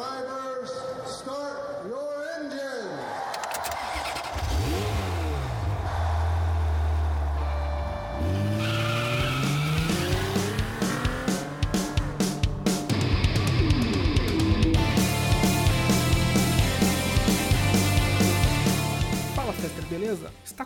Revive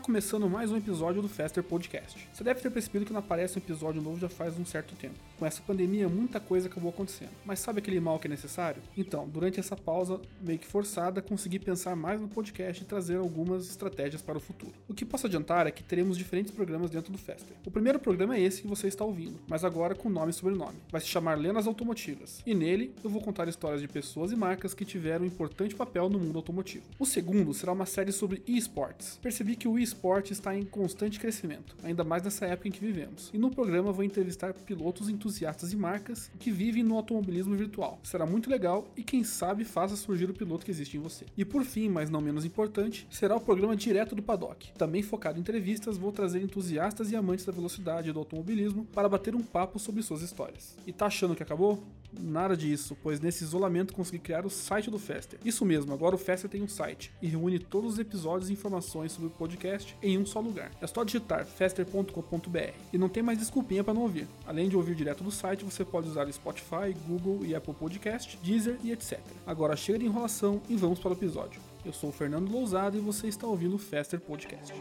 começando mais um episódio do Fester Podcast. Você deve ter percebido que não aparece um episódio novo já faz um certo tempo. Com essa pandemia, muita coisa acabou acontecendo. Mas sabe aquele mal que é necessário? Então, durante essa pausa meio que forçada, consegui pensar mais no podcast e trazer algumas estratégias para o futuro. O que posso adiantar é que teremos diferentes programas dentro do Fester. O primeiro programa é esse que você está ouvindo, mas agora com nome e sobrenome. Vai se chamar Lendas Automotivas. E nele, eu vou contar histórias de pessoas e marcas que tiveram um importante papel no mundo automotivo. O segundo será uma série sobre esportes. Percebi que o esporte está em constante crescimento, ainda mais nessa época em que vivemos. E no programa vou entrevistar pilotos entusiastas e marcas que vivem no automobilismo virtual. Será muito legal e quem sabe faça surgir o piloto que existe em você. E por fim, mas não menos importante, será o programa direto do paddock. Também focado em entrevistas, vou trazer entusiastas e amantes da velocidade e do automobilismo para bater um papo sobre suas histórias. E tá achando que acabou? Nada disso, pois nesse isolamento consegui criar o site do Fester. Isso mesmo, agora o Fester tem um site e reúne todos os episódios e informações sobre o podcast em um só lugar. É só digitar fester.com.br e não tem mais desculpinha para não ouvir. Além de ouvir direto do site, você pode usar Spotify, Google e Apple Podcast, Deezer e etc. Agora chega de enrolação e vamos para o episódio. Eu sou o Fernando Lousado e você está ouvindo o Fester Podcast.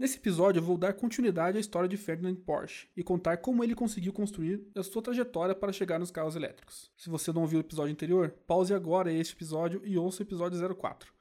Nesse episódio eu vou dar continuidade à história de Ferdinand Porsche e contar como ele conseguiu construir a sua trajetória para chegar nos carros elétricos. Se você não ouviu o episódio anterior, pause agora este episódio e ouça o episódio 04.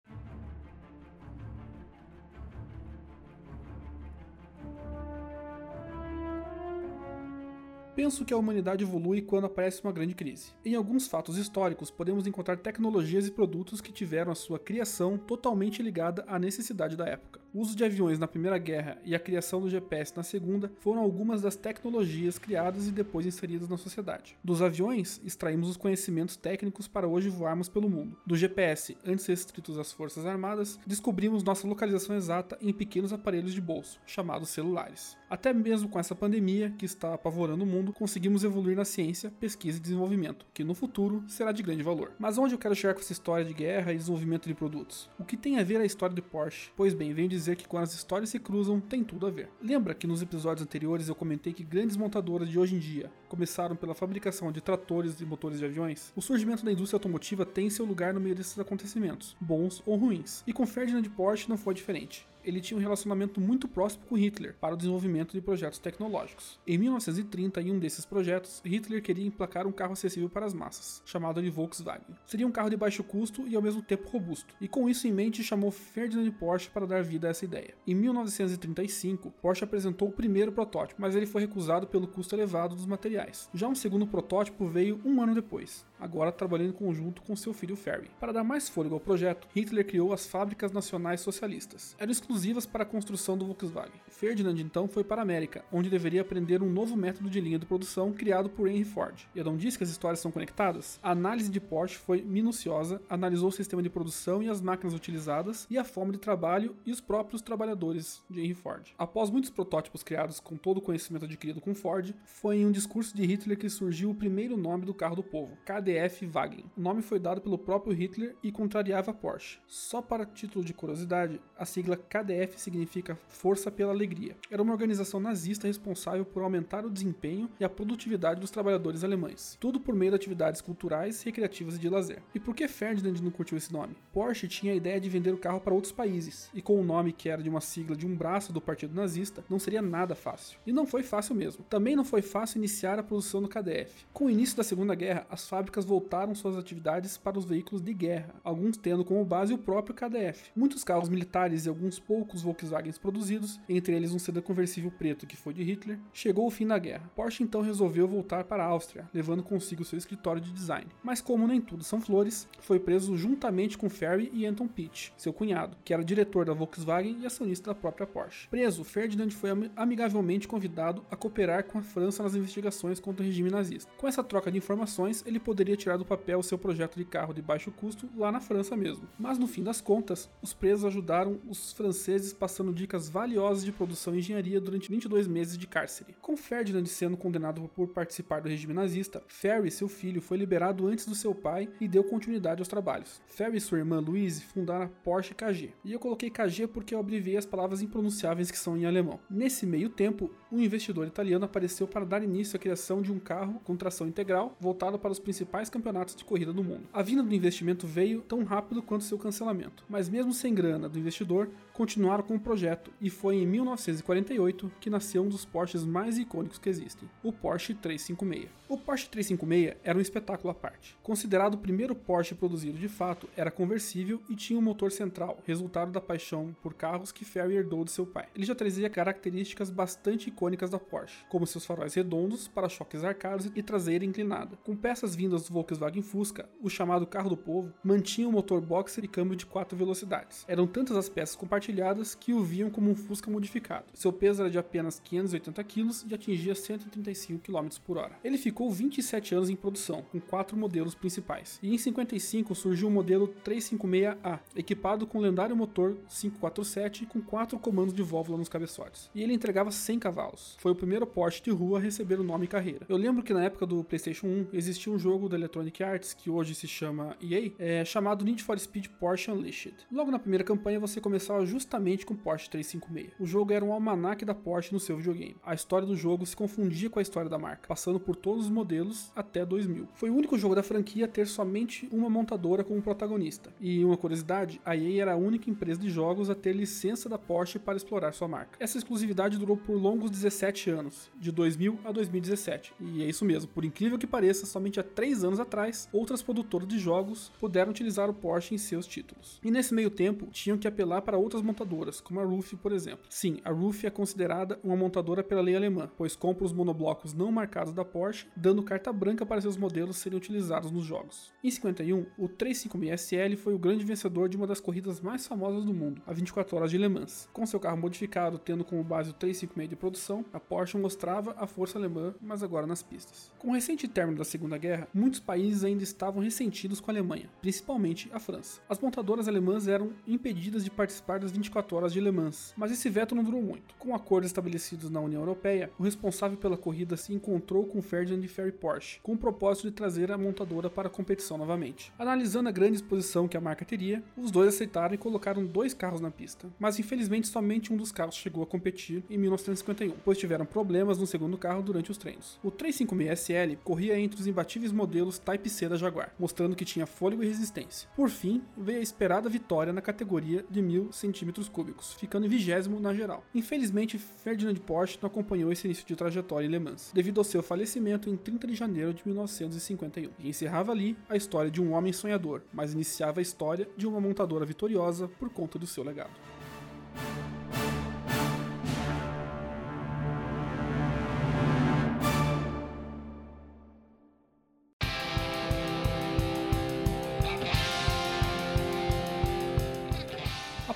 Penso que a humanidade evolui quando aparece uma grande crise. Em alguns fatos históricos, podemos encontrar tecnologias e produtos que tiveram a sua criação totalmente ligada à necessidade da época. O uso de aviões na Primeira Guerra e a criação do GPS na Segunda foram algumas das tecnologias criadas e depois inseridas na sociedade. Dos aviões, extraímos os conhecimentos técnicos para hoje voarmos pelo mundo. Do GPS, antes restritos às Forças Armadas, descobrimos nossa localização exata em pequenos aparelhos de bolso, chamados celulares. Até mesmo com essa pandemia que está apavorando o mundo, conseguimos evoluir na ciência, pesquisa e desenvolvimento, que no futuro será de grande valor. Mas onde eu quero chegar com essa história de guerra e desenvolvimento de produtos? O que tem a ver a história de Porsche? Pois bem, venho dizer que quando as histórias se cruzam, tem tudo a ver. Lembra que nos episódios anteriores eu comentei que grandes montadoras de hoje em dia começaram pela fabricação de tratores e motores de aviões? O surgimento da indústria automotiva tem seu lugar no meio desses acontecimentos, bons ou ruins. E com Ferdinand Porsche não foi diferente ele tinha um relacionamento muito próximo com Hitler para o desenvolvimento de projetos tecnológicos. Em 1930, em um desses projetos, Hitler queria emplacar um carro acessível para as massas, chamado de Volkswagen. Seria um carro de baixo custo e ao mesmo tempo robusto, e com isso em mente chamou Ferdinand Porsche para dar vida a essa ideia. Em 1935, Porsche apresentou o primeiro protótipo, mas ele foi recusado pelo custo elevado dos materiais. Já um segundo protótipo veio um ano depois, agora trabalhando em conjunto com seu filho Ferry. Para dar mais fôlego ao projeto, Hitler criou as Fábricas Nacionais Socialistas. Eram exclusivas para a construção do Volkswagen. Ferdinand então foi para a América, onde deveria aprender um novo método de linha de produção criado por Henry Ford. E eu não disse que as histórias são conectadas? A análise de Porsche foi minuciosa, analisou o sistema de produção e as máquinas utilizadas, e a forma de trabalho e os próprios trabalhadores de Henry Ford. Após muitos protótipos criados com todo o conhecimento adquirido com Ford, foi em um discurso de Hitler que surgiu o primeiro nome do carro do povo, KDF Wagen. O nome foi dado pelo próprio Hitler e contrariava Porsche. Só para título de curiosidade, a sigla KDF significa Força pela Alegria. Era uma organização nazista responsável por aumentar o desempenho e a produtividade dos trabalhadores alemães. Tudo por meio de atividades culturais, recreativas e de lazer. E por que Ferdinand não curtiu esse nome? Porsche tinha a ideia de vender o carro para outros países, e com o nome que era de uma sigla de um braço do partido nazista, não seria nada fácil. E não foi fácil mesmo. Também não foi fácil iniciar a produção do KDF. Com o início da Segunda Guerra, as fábricas voltaram suas atividades para os veículos de guerra, alguns tendo como base o próprio KDF. Muitos carros militares e alguns poucos Volkswagens produzidos, entre eles um sedã conversível preto que foi de Hitler, chegou o fim da guerra. Porsche então resolveu voltar para a Áustria, levando consigo seu escritório de design. Mas como nem tudo são flores, foi preso juntamente com Ferry e Anton Pitt, seu cunhado, que era diretor da Volkswagen e acionista da própria Porsche. Preso, Ferdinand foi amigavelmente convidado a cooperar com a França nas investigações contra o regime nazista. Com essa troca de informações, ele poderia tirar do papel seu projeto de carro de baixo custo lá na França mesmo. Mas no fim das contas, os presos ajudaram os franceses franceses, passando dicas valiosas de produção e engenharia durante 22 meses de cárcere. Com Ferdinand sendo condenado por participar do regime nazista, Ferry, seu filho, foi liberado antes do seu pai e deu continuidade aos trabalhos. Ferry e sua irmã Louise fundaram a Porsche KG. E eu coloquei KG porque eu abreviei as palavras impronunciáveis que são em alemão. Nesse meio tempo, um investidor italiano apareceu para dar início à criação de um carro com tração integral voltado para os principais campeonatos de corrida do mundo. A vinda do investimento veio tão rápido quanto seu cancelamento, mas mesmo sem grana do investidor, continuaram com o projeto e foi em 1948 que nasceu um dos Porsches mais icônicos que existem, o Porsche 356. O Porsche 356 era um espetáculo à parte. Considerado o primeiro Porsche produzido de fato, era conversível e tinha um motor central, resultado da paixão por carros que Ferry herdou de seu pai. Ele já trazia características bastante icônicas da Porsche, como seus faróis redondos, para-choques arcados e traseira inclinada. Com peças vindas do Volkswagen Fusca, o chamado carro do povo mantinha um motor boxer e câmbio de 4 velocidades. Eram tantas as peças compartilhadas que o viam como um Fusca modificado. Seu peso era de apenas 580 kg e atingia 135 km por hora. Ele ficou 27 anos em produção, com quatro modelos principais. E em 55 surgiu o modelo 356A, equipado com o lendário motor 547 com quatro comandos de válvula nos cabeçotes. E ele entregava 100 cavalos. Foi o primeiro Porsche de rua a receber o nome carreira. Eu lembro que na época do PlayStation 1 existia um jogo da Electronic Arts, que hoje se chama EA, é, chamado Need for Speed Porsche Unleashed. Logo na primeira campanha você começava justamente com Porsche 356. O jogo era um almanaque da Porsche no seu videogame. A história do jogo se confundia com a história da marca, passando por todos os modelos até 2000. Foi o único jogo da franquia a ter somente uma montadora como protagonista. E uma curiosidade, a EA era a única empresa de jogos a ter licença da Porsche para explorar sua marca. Essa exclusividade durou por longos 17 anos, de 2000 a 2017. E é isso mesmo, por incrível que pareça, somente há 3 anos atrás, outras produtoras de jogos puderam utilizar o Porsche em seus títulos. E nesse meio tempo, tinham que apelar para outras montadoras, como a RUF, por exemplo. Sim, a RUF é considerada uma montadora pela lei alemã, pois compra os monoblocos não marcados da Porsche, dando carta branca para seus modelos serem utilizados nos jogos. Em 51, o 356SL foi o grande vencedor de uma das corridas mais famosas do mundo, a 24 Horas de Le Mans. Com seu carro modificado tendo como base o 356 de produção, a Porsche mostrava a força alemã, mas agora nas pistas. Com o recente término da Segunda Guerra, muitos países ainda estavam ressentidos com a Alemanha, principalmente a França. As montadoras alemãs eram impedidas de participar das 24 horas de Le Mans, mas esse veto não durou muito. Com acordos estabelecidos na União Europeia, o responsável pela corrida se encontrou com Ferdinand Ferry Porsche, com o propósito de trazer a montadora para a competição novamente. Analisando a grande exposição que a marca teria, os dois aceitaram e colocaram dois carros na pista, mas infelizmente somente um dos carros chegou a competir em 1951, pois tiveram problemas no segundo carro durante os treinos. O 356SL corria entre os imbatíveis modelos Type C da Jaguar, mostrando que tinha fôlego e resistência. Por fim, veio a esperada vitória na categoria de 1000 centímetros cúbicos, ficando em vigésimo na geral. Infelizmente, Ferdinand Porsche não acompanhou esse início de trajetória em Le Mans, devido ao seu falecimento em 30 de janeiro de 1951. E encerrava ali a história de um homem sonhador, mas iniciava a história de uma montadora vitoriosa por conta do seu legado.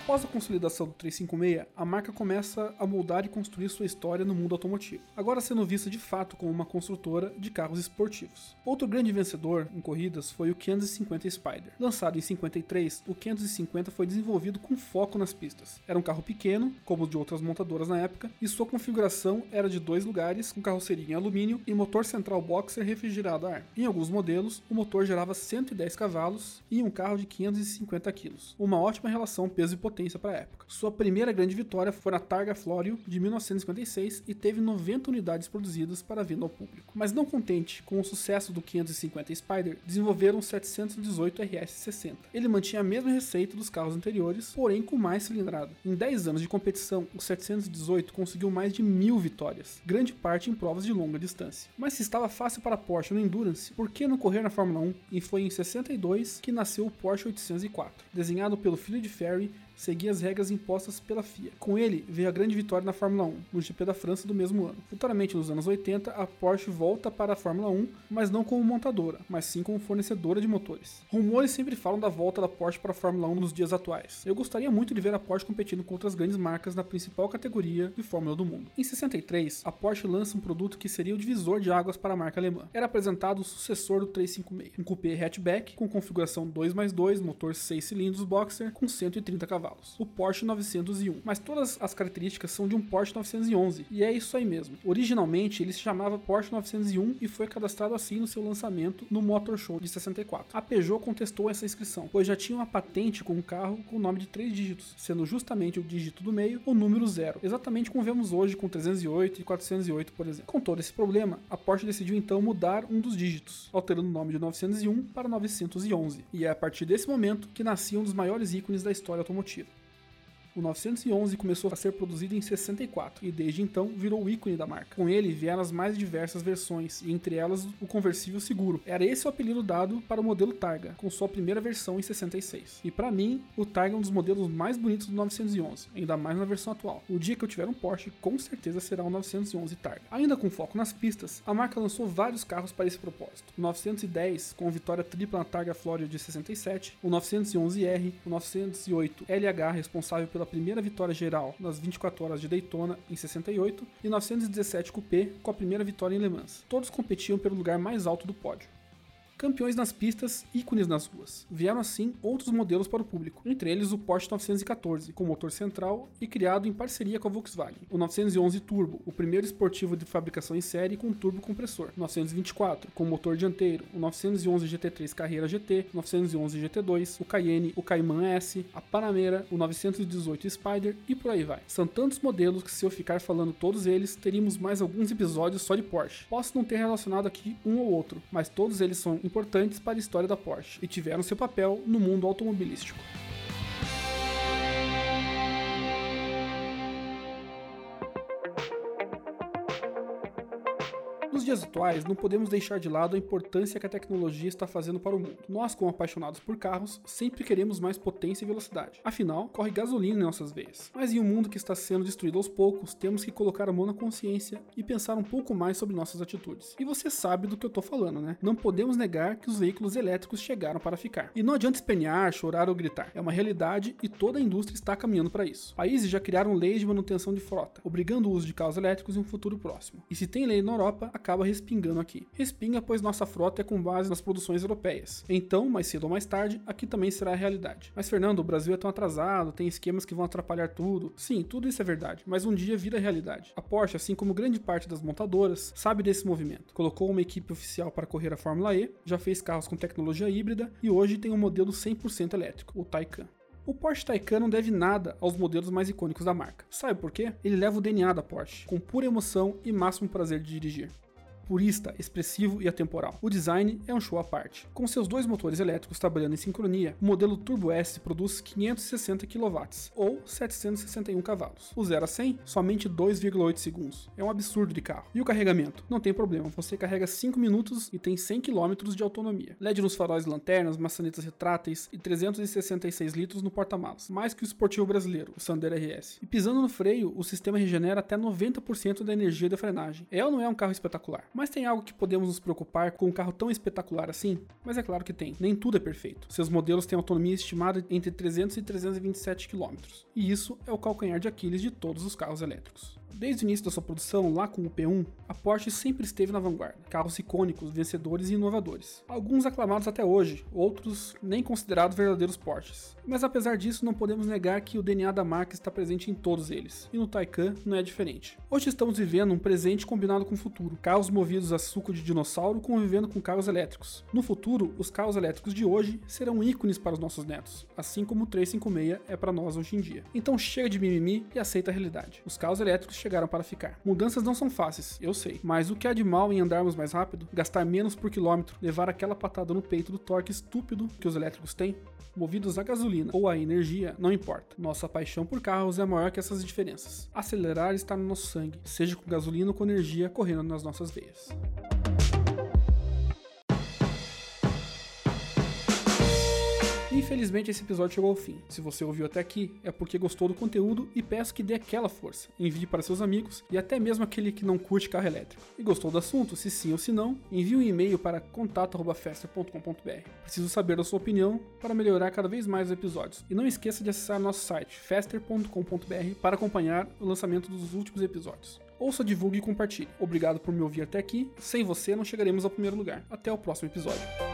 Após a consolidação do 356, a marca começa a moldar e construir sua história no mundo automotivo, agora sendo vista de fato como uma construtora de carros esportivos. Outro grande vencedor em corridas foi o 550 Spider. Lançado em 53, o 550 foi desenvolvido com foco nas pistas. Era um carro pequeno, como o de outras montadoras na época, e sua configuração era de dois lugares, com carroceria em alumínio e motor central boxer refrigerado a ar. Em alguns modelos, o motor gerava 110 cavalos e um carro de 550 kg. Uma ótima relação peso e potência para a época. Sua primeira grande vitória foi na Targa Florio de 1956 e teve 90 unidades produzidas para venda ao público. Mas não contente com o sucesso do 550 Spider, desenvolveram o 718 RS60. Ele mantinha a mesma receita dos carros anteriores, porém com mais cilindrada. Em 10 anos de competição, o 718 conseguiu mais de mil vitórias, grande parte em provas de longa distância. Mas se estava fácil para Porsche no Endurance, por que não correr na Fórmula 1? E foi em 62 que nasceu o Porsche 804, desenhado pelo filho de Ferry seguia as regras impostas pela FIA. Com ele, veio a grande vitória na Fórmula 1, no GP da França do mesmo ano. Futuramente, nos anos 80, a Porsche volta para a Fórmula 1, mas não como montadora, mas sim como fornecedora de motores. Rumores sempre falam da volta da Porsche para a Fórmula 1 nos dias atuais. Eu gostaria muito de ver a Porsche competindo com outras grandes marcas na principal categoria de Fórmula do mundo. Em 63, a Porsche lança um produto que seria o divisor de águas para a marca alemã. Era apresentado o sucessor do 356, um coupé hatchback com configuração 2 mais 2, motor 6 cilindros boxer com 130 cavalos cavalos, o Porsche 901. Mas todas as características são de um Porsche 911, e é isso aí mesmo. Originalmente ele se chamava Porsche 901 e foi cadastrado assim no seu lançamento no Motor Show de 64. A Peugeot contestou essa inscrição, pois já tinha uma patente com um carro com o nome de três dígitos, sendo justamente o dígito do meio o número zero, exatamente como vemos hoje com 308 e 408, por exemplo. Com todo esse problema, a Porsche decidiu então mudar um dos dígitos, alterando o nome de 901 para 911, e é a partir desse momento que nascia um dos maiores ícones da história automotiva. O 911 começou a ser produzido em 64 e desde então virou o ícone da marca. Com ele vieram as mais diversas versões, e entre elas o conversível seguro. Era esse o apelido dado para o modelo Targa, com sua primeira versão em 66. E para mim, o Targa é um dos modelos mais bonitos do 911, ainda mais na versão atual. O dia que eu tiver um Porsche, com certeza será o 911 Targa. Ainda com foco nas pistas, a marca lançou vários carros para esse propósito. O 910, com vitória tripla na Targa Florida de 67, o 911R, o 908 LH, responsável pela pela primeira vitória geral nas 24 horas de Daytona em 68 e 917 Coupé com a primeira vitória em Le Mans. Todos competiam pelo lugar mais alto do pódio campeões nas pistas, ícones nas ruas. Vieram assim outros modelos para o público, entre eles o Porsche 914, com motor central e criado em parceria com a Volkswagen, o 911 Turbo, o primeiro esportivo de fabricação em série com turbo compressor, o 924, com motor dianteiro, o 911 GT3 Carreira GT, o 911 GT2, o Cayenne, o Cayman S, a Panamera, o 918 Spider e por aí vai. São tantos modelos que se eu ficar falando todos eles, teríamos mais alguns episódios só de Porsche. Posso não ter relacionado aqui um ou outro, mas todos eles são importantes para a história da Porsche e tiveram seu papel no mundo automobilístico. Nos dias atuais, não podemos deixar de lado a importância que a tecnologia está fazendo para o mundo. Nós, como apaixonados por carros, sempre queremos mais potência e velocidade. Afinal, corre gasolina em nossas veias. Mas em um mundo que está sendo destruído aos poucos, temos que colocar a mão na consciência e pensar um pouco mais sobre nossas atitudes. E você sabe do que eu tô falando, né? Não podemos negar que os veículos elétricos chegaram para ficar. E não adianta espernear, chorar ou gritar. É uma realidade e toda a indústria está caminhando para isso. Países já criaram leis de manutenção de frota, obrigando o uso de carros elétricos em um futuro próximo. E se tem lei na Europa, acaba respingando aqui. Respinga pois nossa frota é com base nas produções europeias. Então, mais cedo ou mais tarde, aqui também será a realidade. Mas Fernando, o Brasil é tão atrasado, tem esquemas que vão atrapalhar tudo. Sim, tudo isso é verdade, mas um dia vira realidade. A Porsche, assim como grande parte das montadoras, sabe desse movimento. Colocou uma equipe oficial para correr a Fórmula E, já fez carros com tecnologia híbrida e hoje tem um modelo 100% elétrico, o Taycan. O Porsche Taycan não deve nada aos modelos mais icônicos da marca. Sabe por quê? Ele leva o DNA da Porsche, com pura emoção e máximo prazer de dirigir purista, expressivo e atemporal. O design é um show à parte. Com seus dois motores elétricos trabalhando em sincronia, o modelo Turbo S produz 560 kW, ou 761 cavalos. O 0 a 100, somente 2,8 segundos. É um absurdo de carro. E o carregamento? Não tem problema, você carrega 5 minutos e tem 100 km de autonomia. LED nos faróis lanternas, maçanetas retráteis e 366 litros no porta-malas, mais que o esportivo brasileiro, o Sandero RS. E pisando no freio, o sistema regenera até 90% da energia da frenagem. É ou não é um carro espetacular? Mas tem algo que podemos nos preocupar com um carro tão espetacular assim? Mas é claro que tem. Nem tudo é perfeito. Seus modelos têm autonomia estimada entre 300 e 327 km. E isso é o calcanhar de Aquiles de todos os carros elétricos. Desde o início da sua produção, lá com o P1, a Porsche sempre esteve na vanguarda. Carros icônicos, vencedores e inovadores. Alguns aclamados até hoje, outros nem considerados verdadeiros Porsches. Mas apesar disso, não podemos negar que o DNA da marca está presente em todos eles, e no Taycan não é diferente. Hoje estamos vivendo um presente combinado com o futuro. Carros movidos a suco de dinossauro convivendo com carros elétricos. No futuro, os carros elétricos de hoje serão ícones para os nossos netos, assim como o 356 é para nós hoje em dia. Então chega de mimimi e aceita a realidade. Os carros elétricos chegaram para ficar. Mudanças não são fáceis, eu sei, mas o que há de mal em andarmos mais rápido, gastar menos por quilômetro, levar aquela patada no peito do torque estúpido que os elétricos têm? Movidos a gasolina ou a energia, não importa. Nossa paixão por carros é maior que essas diferenças. Acelerar está no nosso sangue, seja com gasolina ou com energia correndo nas nossas veias. Infelizmente esse episódio chegou ao fim. Se você ouviu até aqui, é porque gostou do conteúdo e peço que dê aquela força. Envie para seus amigos e até mesmo aquele que não curte carro elétrico. E gostou do assunto? Se sim ou se não, envie um e-mail para contato@fester.com.br. Preciso saber da sua opinião para melhorar cada vez mais os episódios. E não esqueça de acessar nosso site fester.com.br para acompanhar o lançamento dos últimos episódios. Ouça, divulgue e compartilhe. Obrigado por me ouvir até aqui. Sem você não chegaremos ao primeiro lugar. Até o próximo episódio.